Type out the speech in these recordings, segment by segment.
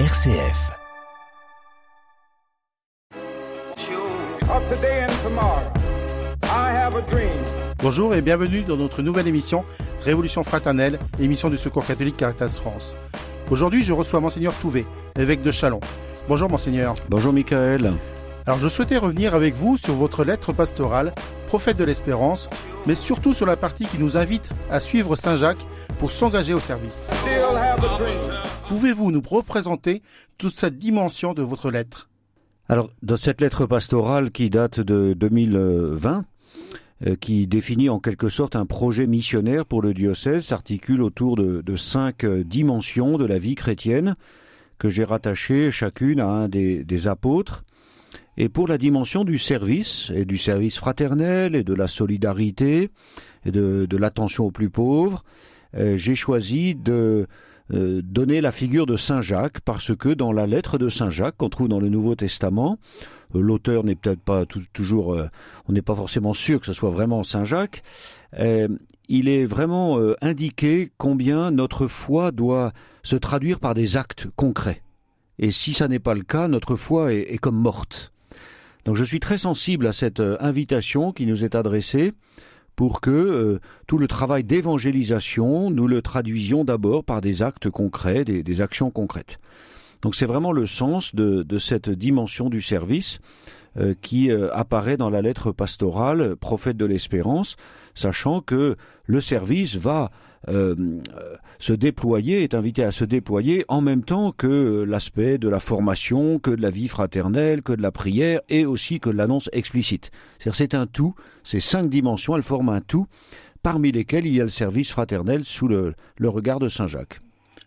RCF. Bonjour et bienvenue dans notre nouvelle émission Révolution fraternelle, émission du Secours catholique Caritas France. Aujourd'hui, je reçois Monseigneur Touvet, évêque de Chalon. Bonjour Monseigneur. Bonjour Michael. Alors je souhaitais revenir avec vous sur votre lettre pastorale, prophète de l'espérance, mais surtout sur la partie qui nous invite à suivre Saint Jacques pour s'engager au service. Pouvez-vous nous représenter toute cette dimension de votre lettre? Alors dans cette lettre pastorale qui date de 2020, euh, qui définit en quelque sorte un projet missionnaire pour le diocèse, s'articule autour de, cinq euh, dimensions de la vie chrétienne que j'ai rattachées chacune à un des apôtres. Et pour la dimension du service, et du service fraternel, et de la solidarité, et de, de l'attention aux plus pauvres, euh, j'ai choisi de euh, donner la figure de Saint Jacques, parce que dans la lettre de Saint Jacques qu'on trouve dans le Nouveau Testament, euh, l'auteur n'est peut-être pas toujours, on n'est pas forcément sûr que ce soit vraiment Saint Jacques, il est vraiment indiqué combien notre foi doit se traduire par des actes concrets. Et si ça n'est pas le cas, notre foi est, est comme morte. Donc je suis très sensible à cette euh, invitation qui nous est adressée pour que euh, tout le travail d'évangélisation, nous le traduisions d'abord par des actes concrets, des, actions concrètes. Donc c'est vraiment le sens de, cette dimension du service euh, qui apparaît dans la lettre pastorale, prophète de l'espérance, sachant que le service va se déployer, est invité à se déployer en même temps que l'aspect de la formation, que de la vie fraternelle, que de la prière et aussi que de l'annonce explicite. C'est un tout, ces cinq dimensions, elles forment un tout, parmi lesquelles il y a le service fraternel sous le regard de Saint Jacques.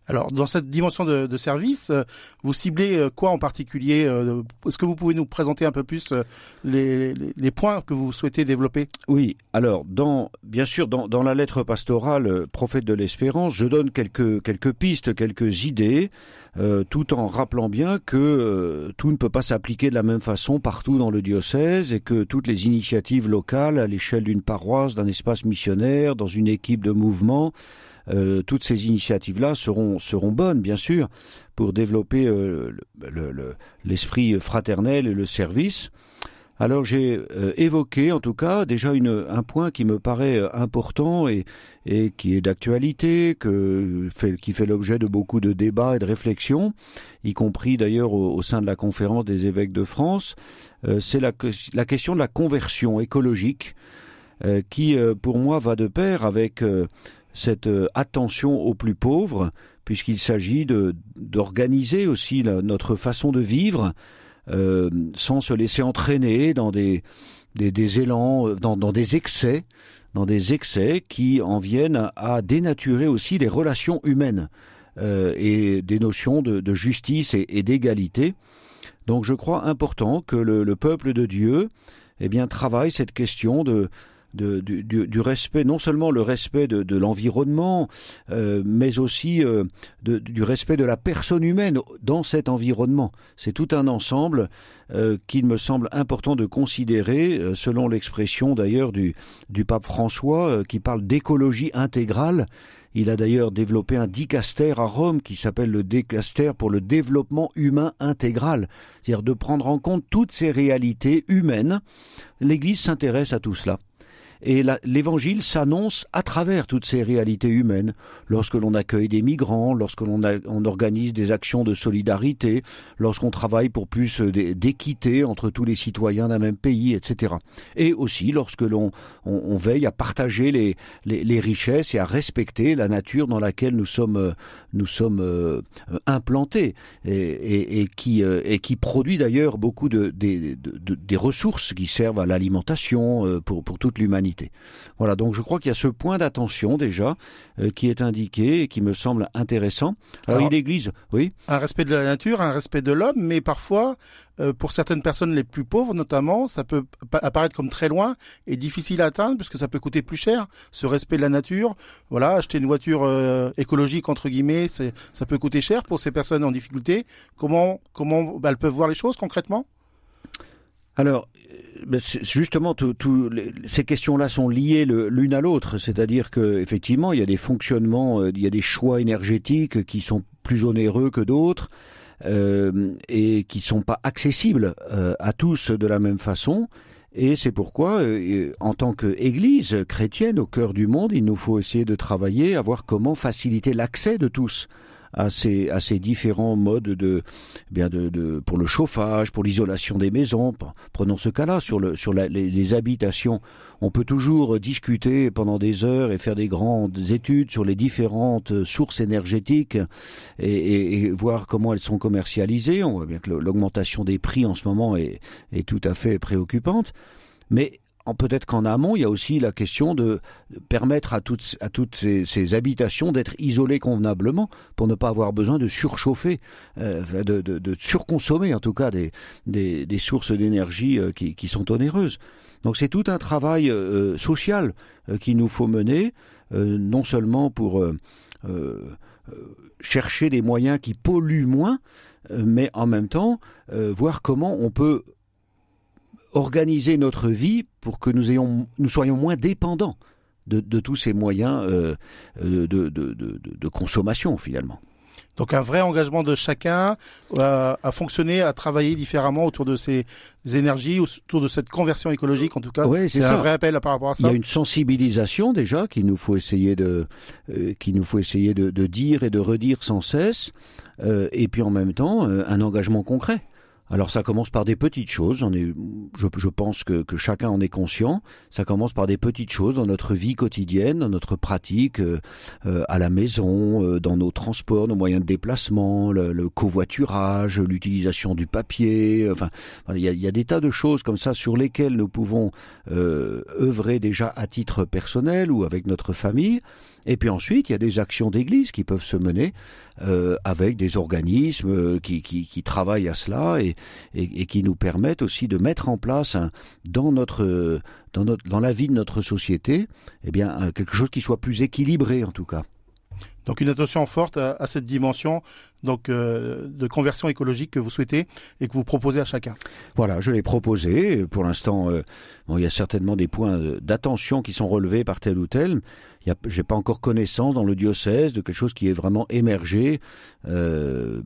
Alors, dans cette dimension de, de service, euh, vous ciblez euh, quoi en particulier euh, Est-ce que vous pouvez nous présenter un peu plus les, les, points que vous souhaitez développer? Oui. Alors, dans, bien sûr, dans, dans la lettre pastorale Prophète de l'Espérance, je donne quelques, quelques pistes, quelques idées, tout en rappelant bien que tout ne peut pas s'appliquer de la même façon partout dans le diocèse et que toutes les initiatives locales, à l'échelle d'une paroisse, d'un espace missionnaire, dans une équipe de mouvement, euh, toutes ces initiatives-là seront, seront bonnes, bien sûr, pour développer euh, l'esprit fraternel et le service. Alors j'ai euh, évoqué en tout cas déjà une, un point qui me paraît important et, et qui est d'actualité, fait, qui fait l'objet de beaucoup de débats et de réflexions, y compris d'ailleurs au, sein de la conférence des évêques de France, c'est la, la, question de la conversion écologique qui pour moi va de pair avec cette euh, attention aux plus pauvres, puisqu'il s'agit d'organiser aussi notre façon de vivre euh, sans se laisser entraîner dans des, des, élans, dans, des excès, dans des excès qui en viennent à dénaturer aussi les relations humaines euh, et des notions de, justice et, d'égalité. Donc je crois important que le, le, peuple de Dieu eh bien, travaille cette question de, du, respect, non seulement le respect de, l'environnement, euh, mais aussi euh, du respect de la personne humaine dans cet environnement. C'est tout un ensemble euh, qu'il me semble important de considérer, selon l'expression d'ailleurs du, du pape François, qui parle d'écologie intégrale. Il a d'ailleurs développé un dicaster à Rome qui s'appelle le dicaster pour le développement humain intégral, c'est-à-dire de prendre en compte toutes ces réalités humaines. L'Église s'intéresse à tout cela. Et l'évangile s'annonce à travers toutes ces réalités humaines, lorsque l'on accueille des migrants, lorsque l'on on organise des actions de solidarité, lorsqu'on travaille pour plus d'équité entre tous les citoyens d'un même pays, etc. Et aussi lorsque l'on on, veille à partager les, richesses et à respecter la nature dans laquelle nous sommes, sommes euh, implantés. Et, qui, euh, produit d'ailleurs beaucoup de, de, de, des ressources qui servent à l'alimentation euh, pour toute l'humanité voilà, donc je crois qu'il y a ce point d'attention déjà euh, qui est indiqué et qui me semble intéressant. Alors, l'Église, oui. Un respect de la nature, un respect de l'homme, mais parfois, euh, pour certaines personnes les plus pauvres notamment, ça peut apparaître comme très loin et difficile à atteindre puisque ça peut coûter plus cher. Ce respect de la nature, voilà, acheter une voiture euh, écologique entre guillemets, ça peut coûter cher pour ces personnes en difficulté. Comment comment bah, elles peuvent voir les choses concrètement? Alors, euh, justement, tout, ces questions-là sont liées l'une à l'autre, c'est-à-dire que effectivement, il y a des fonctionnements, euh, il y a des choix énergétiques qui sont plus onéreux que d'autres. et qui sont pas accessibles à tous de la même façon. Et c'est pourquoi, en tant qu'Église chrétienne au cœur du monde, il nous faut essayer de travailler à voir comment faciliter l'accès de tous à ces, à ces différents modes de, eh bien de, de pour le chauffage, pour l'isolation des maisons. Prenons ce cas-là sur, le, sur la, les, habitations. On peut toujours discuter pendant des heures et faire des grandes études sur les différentes sources énergétiques et, et, et voir comment elles sont commercialisées. On voit bien que l'augmentation des prix en ce moment est, est tout à fait préoccupante. Mais peut-être qu'en amont, il y a aussi la question de permettre à toutes, à toutes ces, habitations d'être isolées convenablement pour ne pas avoir besoin de surchauffer, euh, de, de, surconsommer en tout cas des, des, des sources d'énergie euh, qui, qui, sont onéreuses. Donc c'est tout un travail euh, social qu'il nous faut mener, non seulement pour chercher des moyens qui polluent moins, mais en même temps voir comment on peut organiser notre vie pour que nous, ayons, nous soyons moins dépendants de, de tous ces moyens euh, euh de, de, de, consommation finalement. Donc un vrai engagement de chacun à, à, fonctionner, à travailler différemment autour de ces énergies, autour de cette conversion écologique en tout cas. Oui, c'est un vrai appel par rapport à ça. Il y a une sensibilisation déjà qu'il nous faut essayer de, euh, qu'il nous faut essayer de, de, dire et de redire sans cesse, euh, et puis en même temps euh, un engagement concret. Alors ça commence par des petites choses, j'en ai, je, je pense que, que, chacun en est conscient, ça commence par des petites choses dans notre vie quotidienne, dans notre pratique, euh, euh à la maison, euh, dans nos transports, nos moyens de déplacement, le, le covoiturage, l'utilisation du papier, enfin il y a, y a, des tas de choses comme ça sur lesquelles nous pouvons euh, œuvrer déjà à titre personnel ou avec notre famille. Et puis ensuite, il y a des actions d'église qui peuvent se mener euh, avec des organismes euh, qui, qui, qui, travaillent à cela et, et, et, qui nous permettent aussi de mettre en place un, dans notre dans notre dans la vie de notre société, eh bien quelque chose qui soit plus équilibré en tout cas. Donc une attention forte à, à cette dimension donc euh, de conversion écologique que vous souhaitez et que vous proposez à chacun. Voilà, je l'ai proposé. Pour l'instant, euh, bon, il y a certainement des points d'attention qui sont relevés par tel ou tel j'ai pas encore connaissance dans le diocèse de quelque chose qui est vraiment émergé, euh,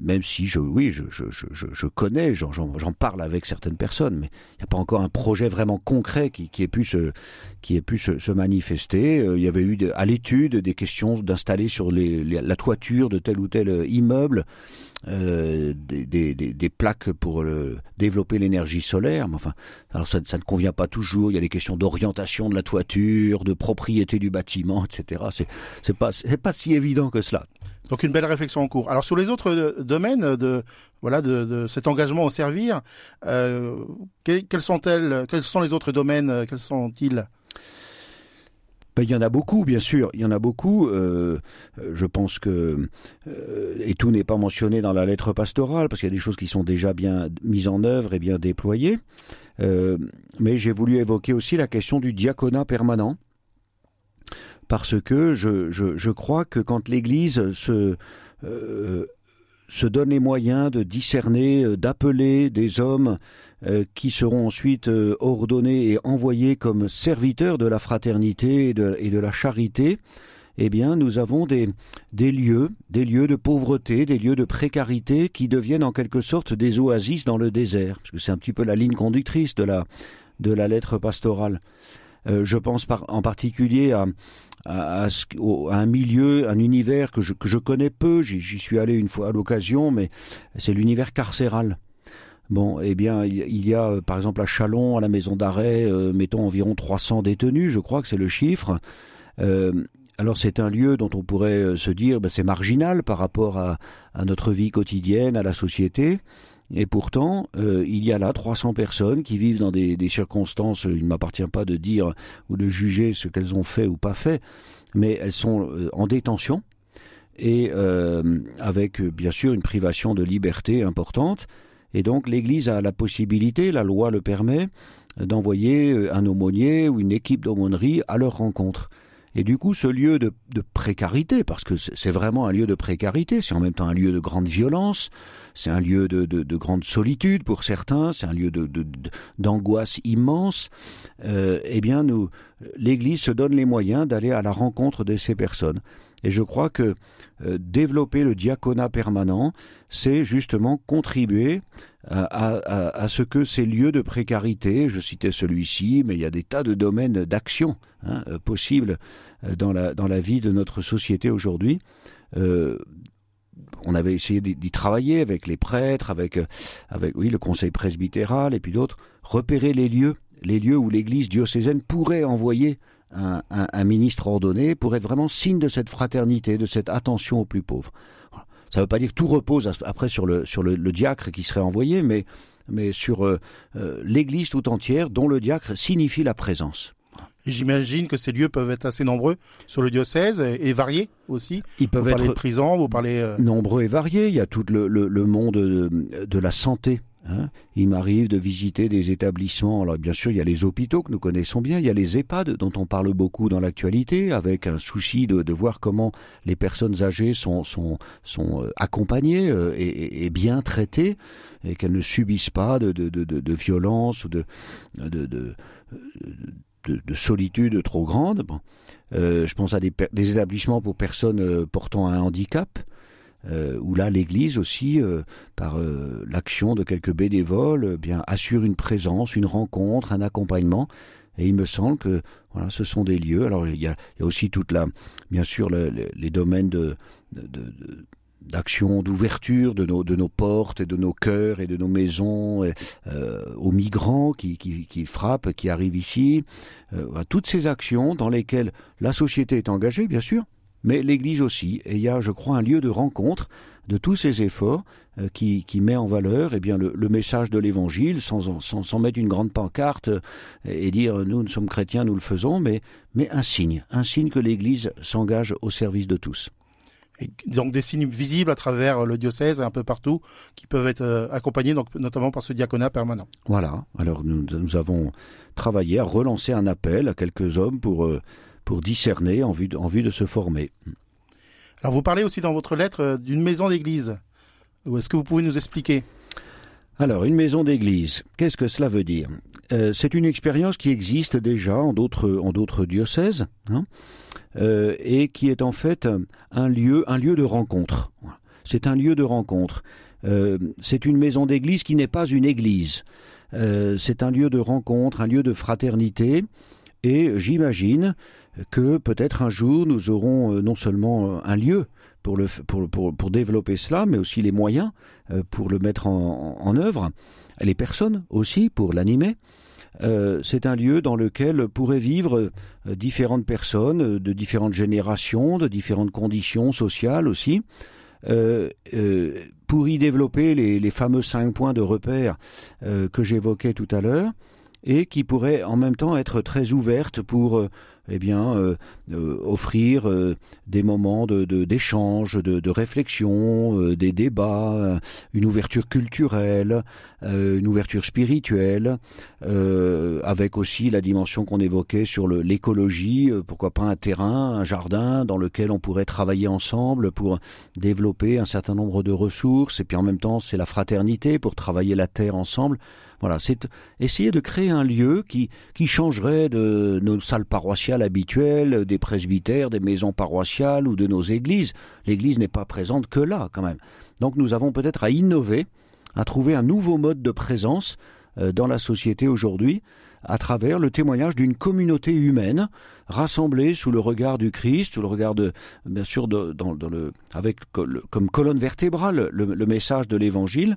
même si je, oui, je, je, je, je connais, j'en parle avec certaines personnes, mais il n'y a pas encore un projet vraiment concret qui, qui ait pu se, qui ait pu se, manifester. Euh, il y avait eu à l'étude des questions d'installer sur les, les, la toiture de tel ou tel immeuble euh, des, des, des, plaques pour développer l'énergie solaire. Mais enfin, alors ça, ça, ne convient pas toujours. Il y a des questions d'orientation de la toiture, de propriété du bâtiment, etc. C'est c'est pas c'est pas si évident que cela. Donc une belle réflexion en cours. Alors sur les autres euh, domaines de voilà de, de cet engagement au servir, euh, quels sont-elles Quels sont les autres domaines Quels sont-ils? Ben, il y en a beaucoup, bien sûr. Il y en a beaucoup. Euh, je pense que euh, et tout n'est pas mentionné dans la lettre pastorale parce qu'il y a des choses qui sont déjà bien mises en œuvre et bien déployées. Euh, mais j'ai voulu évoquer aussi la question du diaconat permanent parce que je, je, je crois que quand l'Église se euh, se donne les moyens de discerner, euh, d'appeler des hommes euh, qui seront ensuite euh, ordonnés et envoyés comme serviteurs de la fraternité et de, la charité, eh bien, nous avons des, des lieux, des lieux de pauvreté, des lieux de précarité qui deviennent en quelque sorte des oasis dans le désert, parce que c'est un petit peu la ligne conductrice de la, de la lettre pastorale. Euh, je pense en particulier à, un milieu, un univers que je, que je connais peu, j'y suis allé une fois à l'occasion, mais c'est l'univers carcéral. Bon, eh bien, il y a par exemple à Chalon, à la maison d'arrêt, euh, mettons environ 300 détenus, je crois que c'est le chiffre. Euh, alors c'est un lieu dont on pourrait euh, se dire ben, c'est marginal par rapport à, notre vie quotidienne, à la société. Et pourtant, euh, il y a là 300 personnes qui vivent dans des, circonstances, il ne m'appartient pas de dire ou de juger ce qu'elles ont fait ou pas fait, mais elles sont euh, en détention et euh, avec bien sûr une privation de liberté importante. Et donc l'Église a la possibilité, la loi le permet, d'envoyer un aumônier ou une équipe d'aumônerie à leur rencontre. Et du coup, ce lieu de, de précarité, parce que c'est vraiment un lieu de précarité, c'est en même temps un lieu de grande violence, c'est un lieu de, de, de, grande solitude pour certains, c'est un lieu d'angoisse immense. Euh, eh bien, nous, l'Église se donne les moyens d'aller à la rencontre de ces personnes. Et je crois que euh, développer le diaconat permanent, c'est justement contribuer à, ce que ces lieux de précarité, je citais celui-ci, mais il y a des tas de domaines d'action hein, euh, possibles euh, dans la, dans la vie de notre société aujourd'hui. on avait essayé d'y travailler avec les prêtres, avec, avec oui, le conseil presbytéral et puis d'autres, repérer les lieux, les lieux où l'Église diocésaine pourrait envoyer un, ministre ordonné pour être vraiment signe de cette fraternité, de cette attention aux plus pauvres. Ça ne veut pas dire que tout repose après sur le, sur le, diacre qui serait envoyé, mais, mais sur euh, euh, l'Église tout entière dont le diacre signifie la présence. J'imagine que ces lieux peuvent être assez nombreux sur le diocèse et variés aussi. Ils peuvent vous être parlez de prison, vous parlez euh, nombreux et variés. Il y a tout le, le, monde de, de, la santé Hein. il m'arrive de visiter des établissements. Alors bien sûr, il y a les hôpitaux que nous connaissons bien, il y a les EHPAD dont on parle beaucoup dans l'actualité, avec un souci de, voir comment les personnes âgées sont, euh, accompagnées euh, et, bien traitées et qu'elles ne subissent pas de, de, de, de violence ou de, de, de, de, solitude trop grande. Bon. Euh, je pense à des établissements pour personnes portant un handicap euh, où là l'Église aussi, euh, par euh, l'action de quelques bénévoles, bien assure une présence, une rencontre, un accompagnement. Et il me semble que voilà, ce sont des lieux. Alors il y a, il y a aussi toute la, bien sûr, les domaines de, d'action, d'ouverture de nos, de nos portes et de nos cœurs et de nos maisons aux migrants qui, qui, qui, frappent, qui arrivent ici. toutes ces actions dans lesquelles la société est engagée, bien sûr, mais l'Église aussi. Et il y a, je crois, un lieu de rencontre de tous ces efforts euh, qui, qui, met en valeur eh bien, le, message de l'Évangile, sans, sans, sans, mettre une grande pancarte euh, et dire nous, nous sommes chrétiens, nous le faisons, mais, mais un signe, un signe que l'Église s'engage au service de tous. Et donc des signes visibles à travers le diocèse un peu partout qui peuvent être euh, accompagnés donc notamment par ce diaconat permanent. Voilà. Alors nous, nous avons travaillé à relancer un appel à quelques hommes pour pour discerner en vue de, en vue de se former. Alors vous parlez aussi dans votre lettre euh, d'une maison d'église. Est-ce que vous pouvez nous expliquer? Alors, une maison d'église, qu'est-ce que cela veut dire? Euh, C'est une expérience qui existe déjà en d'autres en d'autres diocèses, hein, euh, et qui est en fait un lieu un lieu de rencontre. C'est un lieu de rencontre. c'est une maison d'église qui n'est pas une église. c'est un lieu de rencontre, un lieu de fraternité, et j'imagine que peut-être un jour nous aurons euh, non seulement euh, un lieu pour, développer cela, mais aussi les moyens euh, pour le mettre en, en œuvre, les personnes aussi pour l'animer. c'est un lieu dans lequel pourraient vivre différentes personnes de différentes générations, de différentes conditions sociales aussi, pour y développer les, les, fameux cinq points de repère que j'évoquais tout à l'heure, et qui pourraient en même temps être très ouvertes pour eh bien, euh, euh, offrir euh, des moments de, d'échange, de, de, réflexion, des débats, une ouverture culturelle, une ouverture spirituelle, avec aussi la dimension qu'on évoquait sur l'écologie, pourquoi pas un terrain, un jardin dans lequel on pourrait travailler ensemble pour développer un certain nombre de ressources, et puis en même temps c'est la fraternité pour travailler la terre ensemble. Voilà, c'est essayer de créer un lieu qui, qui changerait de nos salles paroissiales habituelles, des presbytères, des maisons paroissiales ou de nos églises. L'église n'est pas présente que là, quand même. Donc nous avons peut-être à innover, à trouver un nouveau mode de présence euh, dans la société aujourd'hui, à travers le témoignage d'une communauté humaine rassemblée sous le regard du Christ, sous le regard de, bien sûr, dans, le, avec comme colonne vertébrale le, message de l'Évangile,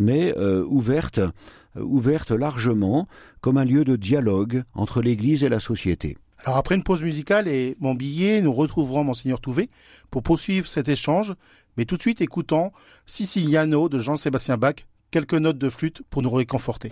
mais euh, ouverte euh, ouverte largement comme un lieu de dialogue entre l'Église et la société. Alors après une pause musicale et mon billet, nous retrouverons Monseigneur Touvé pour poursuivre cet échange, mais tout de suite écoutons Siciliano de Jean-Sébastien Bach, quelques notes de flûte pour nous réconforter.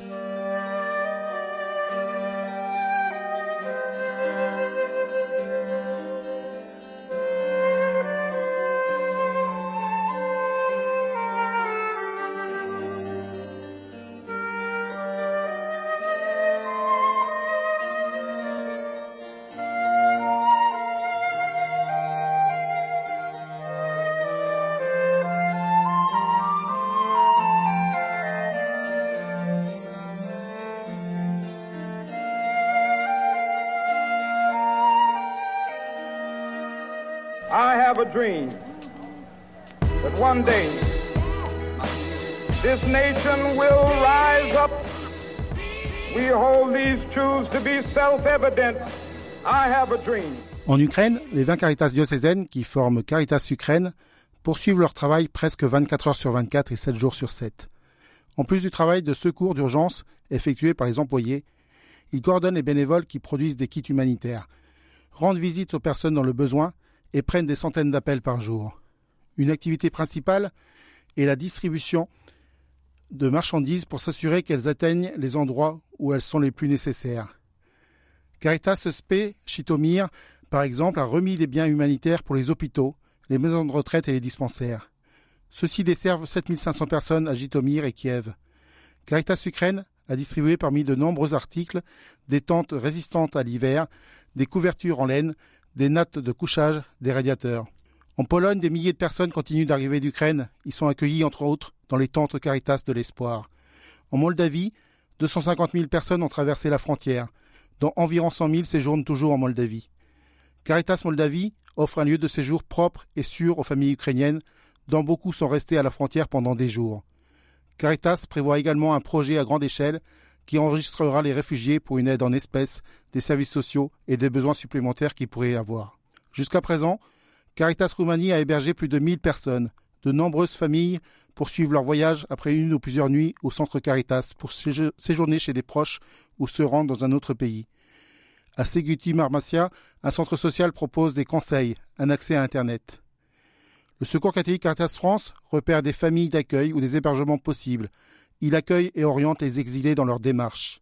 Have a dream that one day this nation will rise up. We hold these truths to be self-evident. I have a dream. En Ukraine, les 20 Caritas diocésaines qui forment Caritas Ukraine poursuivent leur travail presque 24 heures sur 24 et 7 jours sur 7. En plus du travail de secours d'urgence effectué par les employés, ils coordonnent les bénévoles qui produisent des kits humanitaires, rendent visite aux personnes dans le besoin et prennent des centaines d'appels par jour. Une activité principale est la distribution de marchandises pour s'assurer qu'elles atteignent les endroits où elles sont les plus nécessaires. Caritas Spe Chitomir, par exemple, a remis des biens humanitaires pour les hôpitaux, les maisons de retraite et les dispensaires. Ceux-ci desservent 7500 personnes à Jitomir et Kiev. Caritas Ukraine a distribué parmi de nombreux articles des tentes résistantes à l'hiver, des couvertures en laine, des nattes de couchage, des radiateurs. En Pologne, des milliers de personnes continuent d'arriver d'Ukraine. Ils sont accueillis, entre autres, dans les tentes Caritas de l'Espoir. En Moldavie, 250 000 personnes ont traversé la frontière, dont environ 100 000 séjournent toujours en Moldavie. Caritas Moldavie offre un lieu de séjour propre et sûr aux familles ukrainiennes, dont beaucoup sont restés à la frontière pendant des jours. Caritas prévoit également un projet à grande échelle qui enregistrera les réfugiés pour une aide en espèces, des services sociaux et des besoins supplémentaires qu'ils pourraient avoir. Jusqu'à présent, Caritas Roumanie a hébergé plus de 1000 personnes. De nombreuses familles poursuivent leur voyage après une ou plusieurs nuits au centre Caritas pour séjourner chez des proches ou se rendre dans un autre pays. À Seguti Marmacia, un centre social propose des conseils, un accès à Internet. Le Secours catholique Caritas France repère des familles d'accueil ou des hébergements possibles. Il accueille et oriente les exilés dans leur démarche.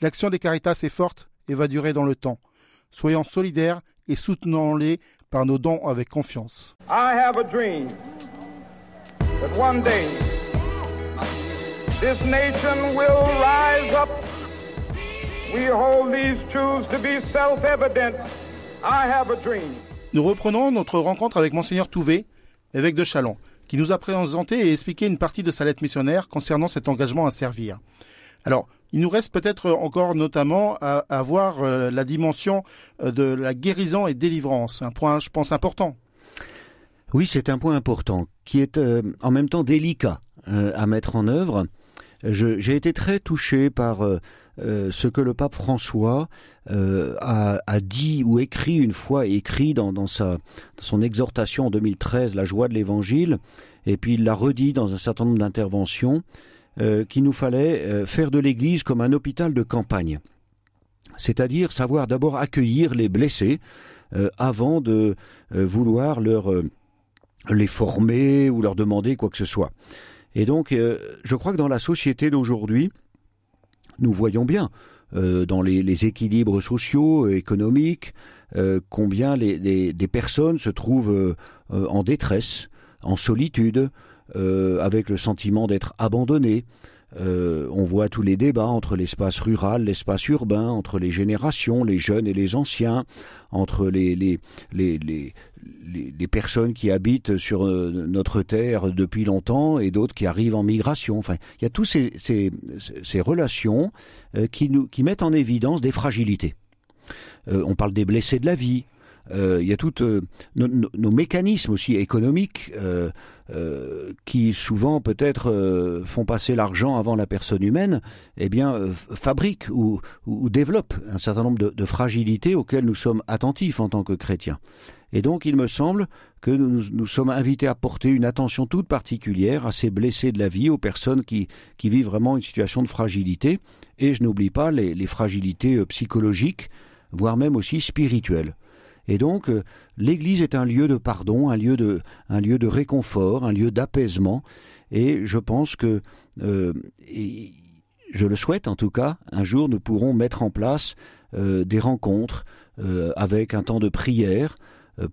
L'action des Caritas est forte et va durer dans le temps. Soyons solidaires et soutenons-les par nos dons avec confiance. I have a dream that one day this nation will rise up. We hold these truths to be self-evident. I have a dream. Nous reprenons notre rencontre avec Monseigneur Touvé, évêque de Chalon, qui nous a présenté et expliqué une partie de sa lettre missionnaire concernant cet engagement à servir. Alors, il nous reste peut-être encore notamment à, voir euh, la dimension euh, de la guérison et délivrance, un point, je pense, important. Oui, c'est un point important qui est euh, en même temps délicat à mettre en œuvre. J'ai été très touché par ce que le pape François a, dit ou écrit une fois, écrit dans, sa, son exhortation en 2013, La joie de l'Évangile, et puis il l'a redit dans un certain nombre d'interventions. Euh, qu'il nous fallait euh, faire de l'Église comme un hôpital de campagne, c'est-à-dire savoir d'abord accueillir les blessés euh, avant de vouloir leur les former ou leur demander quoi que ce soit. Et donc, je crois que dans la société d'aujourd'hui, nous voyons bien dans les, équilibres sociaux, économiques, combien les, des personnes se trouvent en détresse, en solitude, euh, avec le sentiment d'être abandonné. Euh, on voit tous les débats entre l'espace rural, l'espace urbain, entre les générations, les jeunes et les anciens, entre les, les, personnes qui habitent sur euh, notre terre depuis longtemps et d'autres qui arrivent en migration. Enfin, il y a tous ces, ces, relations qui, nous, qui mettent en évidence des fragilités. on parle des blessés de la vie, euh, il y a toutes euh, nos, mécanismes aussi économiques euh, qui souvent peut-être font passer l'argent avant la personne humaine, eh bien fabriquent ou, développent un certain nombre de, fragilités auxquelles nous sommes attentifs en tant que chrétiens. Et donc il me semble que nous, nous, sommes invités à porter une attention toute particulière à ces blessés de la vie, aux personnes qui, qui vivent vraiment une situation de fragilité, et je n'oublie pas les, les fragilités psychologiques, voire même aussi spirituelles. Et donc, euh, l'Église est un lieu de pardon, un lieu de, un lieu de réconfort, un lieu d'apaisement. Et je pense que, euh, je le souhaite en tout cas, un jour nous pourrons mettre en place euh, des rencontres avec un temps de prière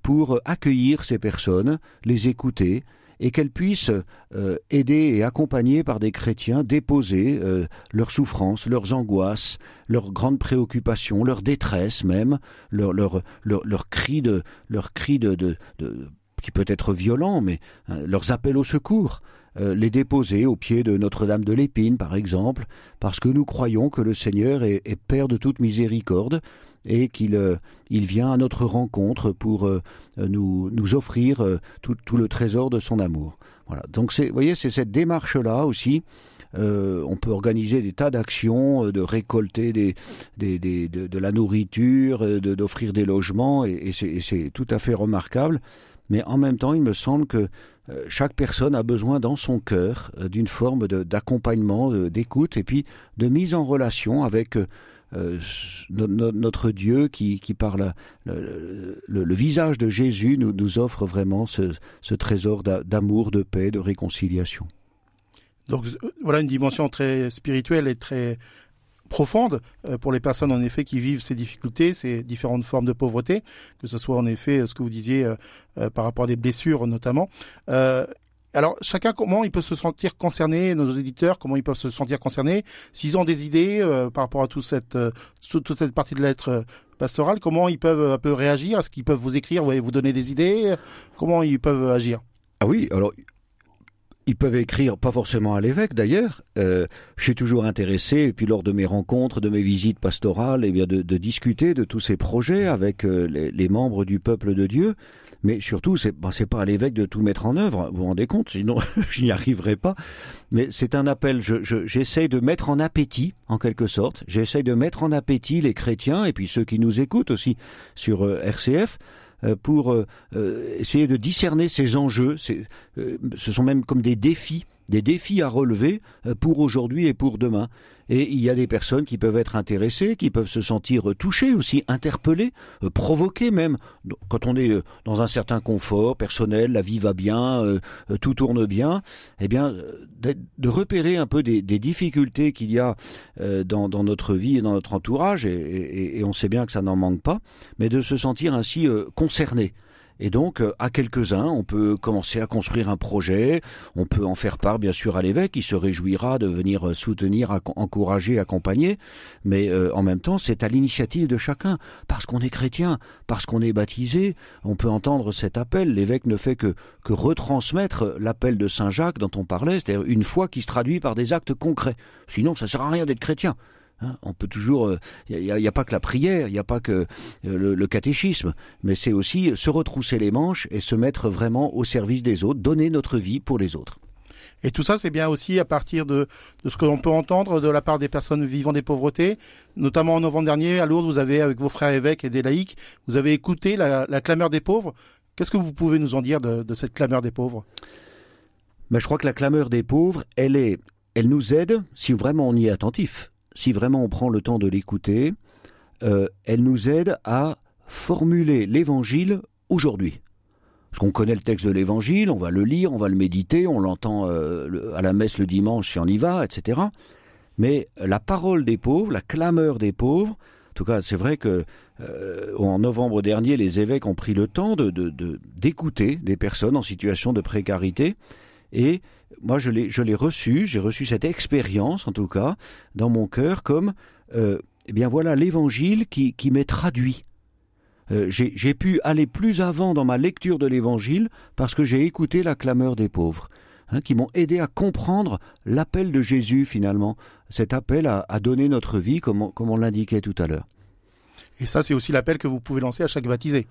pour accueillir ces personnes, les écouter, et qu'elles puissent euh, aider et accompagner par des chrétiens déposer euh, leurs souffrances, leurs angoisses, leurs grandes préoccupations, leur détresse même, leur leur cri de de, qui peut être violent, mais hein, leurs appels au secours, euh, les déposer au pied de Notre-Dame de l'Épine, par exemple, parce que nous croyons que le Seigneur est, Père de toute miséricorde et qu'il il vient à notre rencontre pour nous, nous offrir tout, tout, le trésor de son amour. Voilà. Donc vous voyez, c'est cette démarche-là aussi. on peut organiser des tas d'actions, de récolter des, des, des de, la nourriture, d'offrir des logements, et, et c'est tout à fait remarquable. Mais en même temps, il me semble que euh, chaque personne a besoin dans son cœur euh, d'une forme d'accompagnement, d'écoute et puis de mise en relation avec euh, notre Dieu qui, qui par le, visage de Jésus nous, offre vraiment ce, trésor d'amour, de paix, de réconciliation. Donc voilà une dimension très spirituelle et très profonde pour les personnes en effet qui vivent ces difficultés, ces différentes formes de pauvreté, que ce soit en effet ce que vous disiez euh, par rapport à des blessures notamment. Euh, alors chacun comment il peut se sentir concerné, nos éditeurs comment ils peuvent se sentir concernés, s'ils ont des idées euh, par rapport à toute cette toute cette partie de lettre pastorale, comment ils peuvent un peu réagir, est-ce qu'ils peuvent vous écrire, vous donner des idées, comment ils peuvent agir? Ah oui, alors ils peuvent écrire, pas forcément à l'évêque d'ailleurs. Euh, je suis toujours intéressé, et puis lors de mes rencontres, de mes visites pastorales, eh bien de, discuter de tous ces projets avec les, membres du peuple de Dieu. Mais surtout, c'est c'est pas à l'évêque de tout mettre en œuvre. Vous vous rendez compte Sinon, je n'y arriverai pas. Mais c'est un appel. J'essaie je, de mettre en appétit, en quelque sorte. J'essaie de mettre en appétit les chrétiens et puis ceux qui nous écoutent aussi sur euh, RCF euh, pour euh, essayer de discerner ces enjeux. Ce sont même comme des défis des défis à relever euh, pour aujourd'hui et pour demain. Et il y a des personnes qui peuvent être intéressées, qui peuvent se sentir touchées aussi, interpellées, euh, provoquées même. Quand on est euh, dans un certain confort personnel, la vie va bien, tout tourne bien, eh bien, de repérer un peu des, difficultés qu'il y a dans, notre vie et dans notre entourage, et, et on sait bien que ça n'en manque pas, mais de se sentir ainsi concerné. Et donc, euh, à quelques-uns, on peut commencer à construire un projet. On peut en faire part, bien sûr, à l'évêque. qui se réjouira de venir euh, soutenir, encourager, accompagner. Mais euh, en même temps, c'est à l'initiative de chacun. Parce qu'on est chrétien, parce qu'on est baptisé, on peut entendre cet appel. L'évêque ne fait que, que retransmettre l'appel de Saint Jacques dont on parlait, c'est-à-dire une foi qui se traduit par des actes concrets. Sinon, ça sert à rien d'être chrétien. Hein, on peut toujours, il euh, n'y a, pas que la prière, il n'y a pas que euh, le, catéchisme, mais c'est aussi se retrousser les manches et se mettre vraiment au service des autres, donner notre vie pour les autres. Et tout ça, c'est bien aussi à partir de, ce que l'on peut entendre de la part des personnes vivant des pauvretés. Notamment en novembre dernier, à Lourdes, vous avez, avec vos frères évêques et des laïcs, vous avez écouté la, clameur des pauvres. Qu'est-ce que vous pouvez nous en dire de, cette clameur des pauvres? Ben, Je crois que la clameur des pauvres, elle, est, elle nous aide si vraiment on y est attentif si vraiment on prend le temps de l'écouter, euh, elle nous aide à formuler l'évangile aujourd'hui. Parce qu'on connaît le texte de l'évangile, on va le lire, on va le méditer, on l'entend euh, à la messe le dimanche si on y va, etc. Mais la parole des pauvres, la clameur des pauvres, en tout cas c'est vrai que euh, en novembre dernier, les évêques ont pris le temps d'écouter des personnes en situation de précarité et moi, je l'ai, reçu, j'ai reçu cette expérience, en tout cas, dans mon cœur, comme, euh, eh bien voilà, l'évangile qui, m'est traduit. Euh, j'ai, pu aller plus avant dans ma lecture de l'évangile parce que j'ai écouté la clameur des pauvres, hein, qui m'ont aidé à comprendre l'appel de Jésus, finalement, cet appel à, donner notre vie, comme on l'indiquait tout à l'heure. Et ça, c'est aussi l'appel que vous pouvez lancer à chaque baptisé.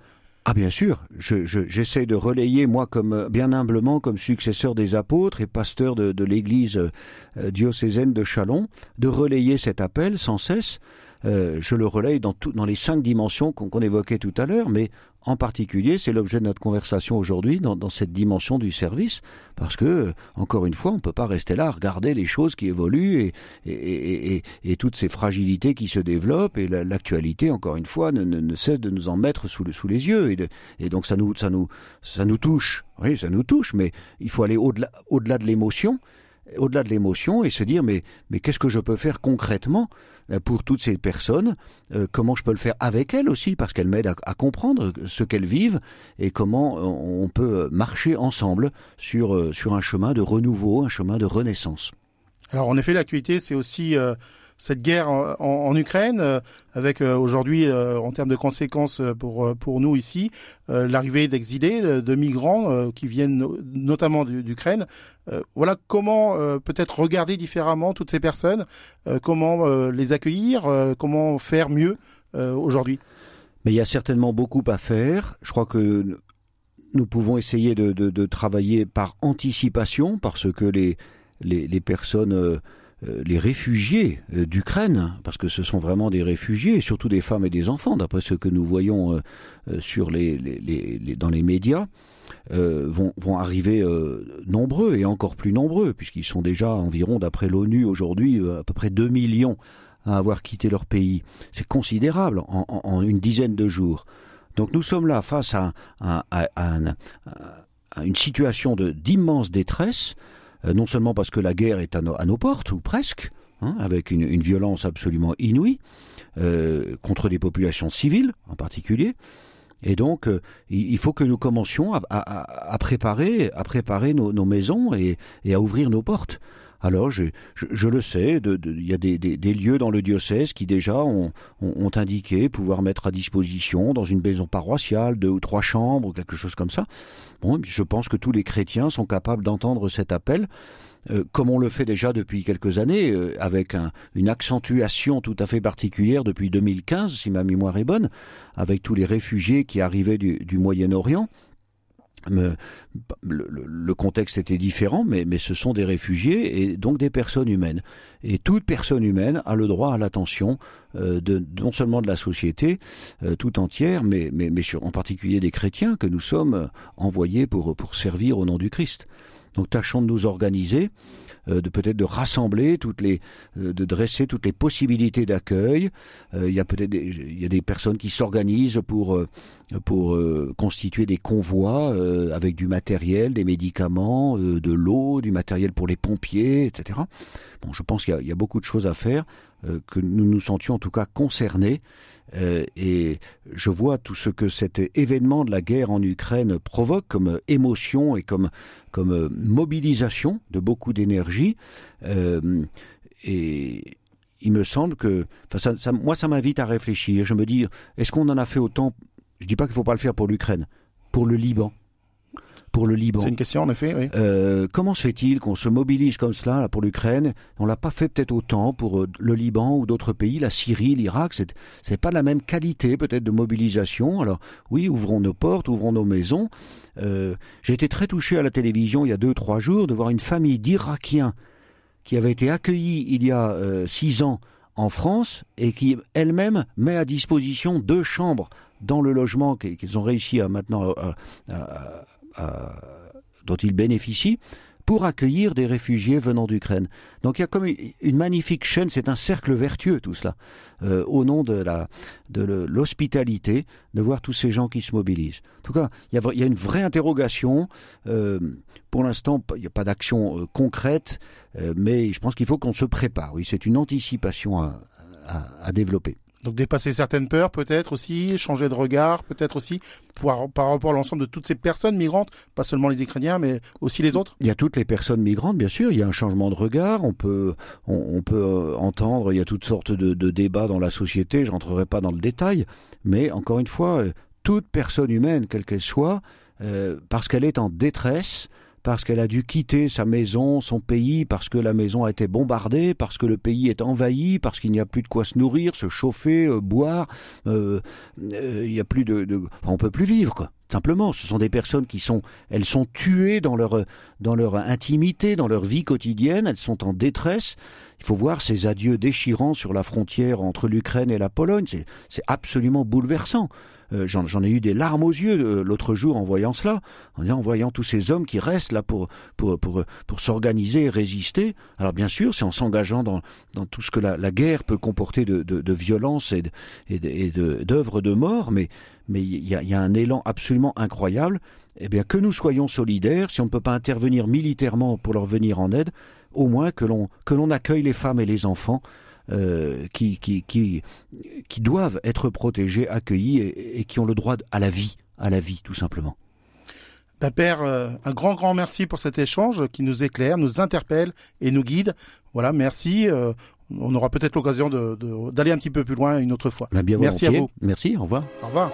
Ah bien sûr, j'essaie de relayer moi comme euh, bien humblement comme successeur des apôtres et pasteur de, l'église euh, diocésaine de Chalon, de relayer cet appel sans cesse. Euh, je le relaye dans, tout, dans les cinq dimensions qu'on évoquait tout à l'heure, mais en particulier, c'est l'objet de notre conversation aujourd'hui dans, dans, cette dimension du service, parce que, encore une fois, on ne peut pas rester là à regarder les choses qui évoluent et, et, et, et toutes ces fragilités qui se développent, et l'actualité, encore une fois, ne, ne, cesse de nous en mettre sous, le, sous les yeux, et, de, donc ça nous, ça, nous, ça nous touche, oui, ça nous touche, mais il faut aller au-delà au -delà de l'émotion, au-delà de l'émotion et se dire mais, mais qu'est-ce que je peux faire concrètement euh, pour toutes ces personnes euh, Comment je peux le faire avec elles aussi parce qu'elles m'aident à, comprendre ce qu'elles vivent et comment on peut marcher ensemble sur, sur un chemin de renouveau, un chemin de renaissance. Alors en effet l'actualité c'est aussi euh, cette guerre en, Ukraine, euh, avec euh, aujourd'hui, euh, en termes de conséquences pour pour nous ici, l'arrivée d'exilés, de migrants qui viennent notamment d'Ukraine. voilà comment peut-être regarder différemment toutes ces personnes, comment les accueillir, comment faire mieux aujourd'hui Mais il y a certainement beaucoup à faire. Je crois que nous pouvons essayer de, de, de travailler par anticipation parce que les, les, les personnes les réfugiés euh, d'Ukraine, parce que ce sont vraiment des réfugiés, surtout des femmes et des enfants, d'après ce que nous voyons euh, sur les, dans les médias, vont, arriver nombreux et encore plus nombreux, puisqu'ils sont déjà environ, d'après l'ONU aujourd'hui, à peu près 2 millions à avoir quitté leur pays. C'est considérable en, une dizaine de jours. Donc nous sommes là face à, à, une situation d'immense détresse euh, non seulement parce que la guerre est à, nos portes, ou presque, hein, avec une, violence absolument inouïe, euh, contre des populations civiles en particulier, et donc, euh, il faut que nous commencions à, préparer, à préparer nos, maisons et, à ouvrir nos portes. Alors, je, le sais, il y a des, lieux dans le diocèse qui déjà ont, indiqué pouvoir mettre à disposition dans une maison paroissiale deux ou trois chambres, quelque chose comme ça. Bon, je pense que tous les chrétiens sont capables d'entendre cet appel. Euh, comme on le fait déjà depuis quelques années, euh, avec une accentuation tout à fait particulière depuis 2015, si ma mémoire est bonne, avec tous les réfugiés qui arrivaient du Moyen-Orient le, contexte était différent, mais, mais, ce sont des réfugiés et donc des personnes humaines. Et toute personne humaine a le droit à l'attention euh, non seulement de la société euh, tout entière, mais, mais, mais en particulier des chrétiens que nous sommes envoyés pour, pour servir au nom du Christ. Donc tâchons de nous organiser de peut-être de rassembler toutes les, euh, de dresser toutes les possibilités d'accueil. Euh, il y a peut-être il y a des personnes qui s'organisent pour pour constituer des convois avec du matériel, des médicaments, de l'eau, du matériel pour les pompiers, etc. Bon, je pense qu'il y, y, a beaucoup de choses à faire, que nous nous sentions en tout cas concernés euh, et je vois tout ce que cet événement de la guerre en Ukraine provoque comme émotion et comme, comme mobilisation de beaucoup d'énergie. Euh, et il me semble que, enfin, moi, ça m'invite à réfléchir. Je me dis, est-ce qu'on en a fait autant? Je dis pas qu'il faut pas le faire pour l'Ukraine, pour le Liban pour le Liban. C'est une question en effet. Oui. Euh, comment se fait-il qu'on se mobilise comme cela pour l'Ukraine? On l'a pas fait peut-être autant pour euh, le Liban ou d'autres pays, la Syrie, l'Irak. C'est c'est pas la même qualité peut-être de mobilisation. Alors oui, ouvrons nos portes, ouvrons nos maisons. Euh, J'ai été très touché à la télévision il y a deux trois jours de voir une famille d'Irakiens qui avait été accueillie il y a euh, six ans en France et qui elle-même met à disposition deux chambres dans le logement qu'ils ont réussi à maintenant à, dont ils bénéficient pour accueillir des réfugiés venant d'Ukraine. Donc il y a comme une magnifique chaîne, c'est un cercle vertueux tout cela, euh, au nom de la de l'hospitalité, de voir tous ces gens qui se mobilisent. En tout cas, il y a, il une vraie interrogation. Euh, pour l'instant, il n'y a pas d'action euh, concrète, mais je pense qu'il faut qu'on se prépare. Oui, c'est une anticipation à, à développer. Donc dépasser certaines peurs peut-être aussi, changer de regard peut-être aussi par, rapport à l'ensemble de toutes ces personnes migrantes, pas seulement les Ukrainiens mais aussi les autres. Il y a toutes les personnes migrantes bien sûr, il y a un changement de regard, on peut on, peut euh, entendre, il y a toutes sortes de, de débats dans la société, je rentrerai pas dans le détail, mais encore une fois, euh, toute personne humaine quelle qu'elle soit, euh, parce qu'elle est en détresse, parce qu'elle a dû quitter sa maison, son pays, parce que la maison a été bombardée, parce que le pays est envahi, parce qu'il n'y a plus de quoi se nourrir, se chauffer, euh, boire, euh, euh, il y a plus de, on peut plus vivre. Simplement, ce sont des personnes qui sont, elles sont tuées dans leur dans leur intimité, dans leur vie quotidienne, elles sont en détresse. Il faut voir ces adieux déchirants sur la frontière entre l'Ukraine et la Pologne. C'est absolument bouleversant. Euh, j'en ai eu des larmes aux yeux euh, l'autre jour en voyant cela, en, voyant tous ces hommes qui restent là pour pour pour, pour s'organiser et résister. Alors bien sûr, c'est en s'engageant dans dans tout ce que la, la guerre peut comporter de, de, de violence et et d'œuvres de, de, mort, mais mais il y a, y a un élan absolument incroyable. Eh bien, que nous soyons solidaires, si on ne peut pas intervenir militairement pour leur venir en aide, au moins que l'on que l'on accueille les femmes et les enfants euh, qui, qui, qui, qui, doivent être protégés, accueillis et, qui ont le droit à la vie, à la vie tout simplement. Ben Père, euh, un grand, grand merci pour cet échange qui nous éclaire, nous interpelle et nous guide. Voilà, merci. Euh, on aura peut-être l'occasion d'aller de, d'aller un petit peu plus loin une autre fois. Bien merci à vous. Merci, au revoir. Au revoir.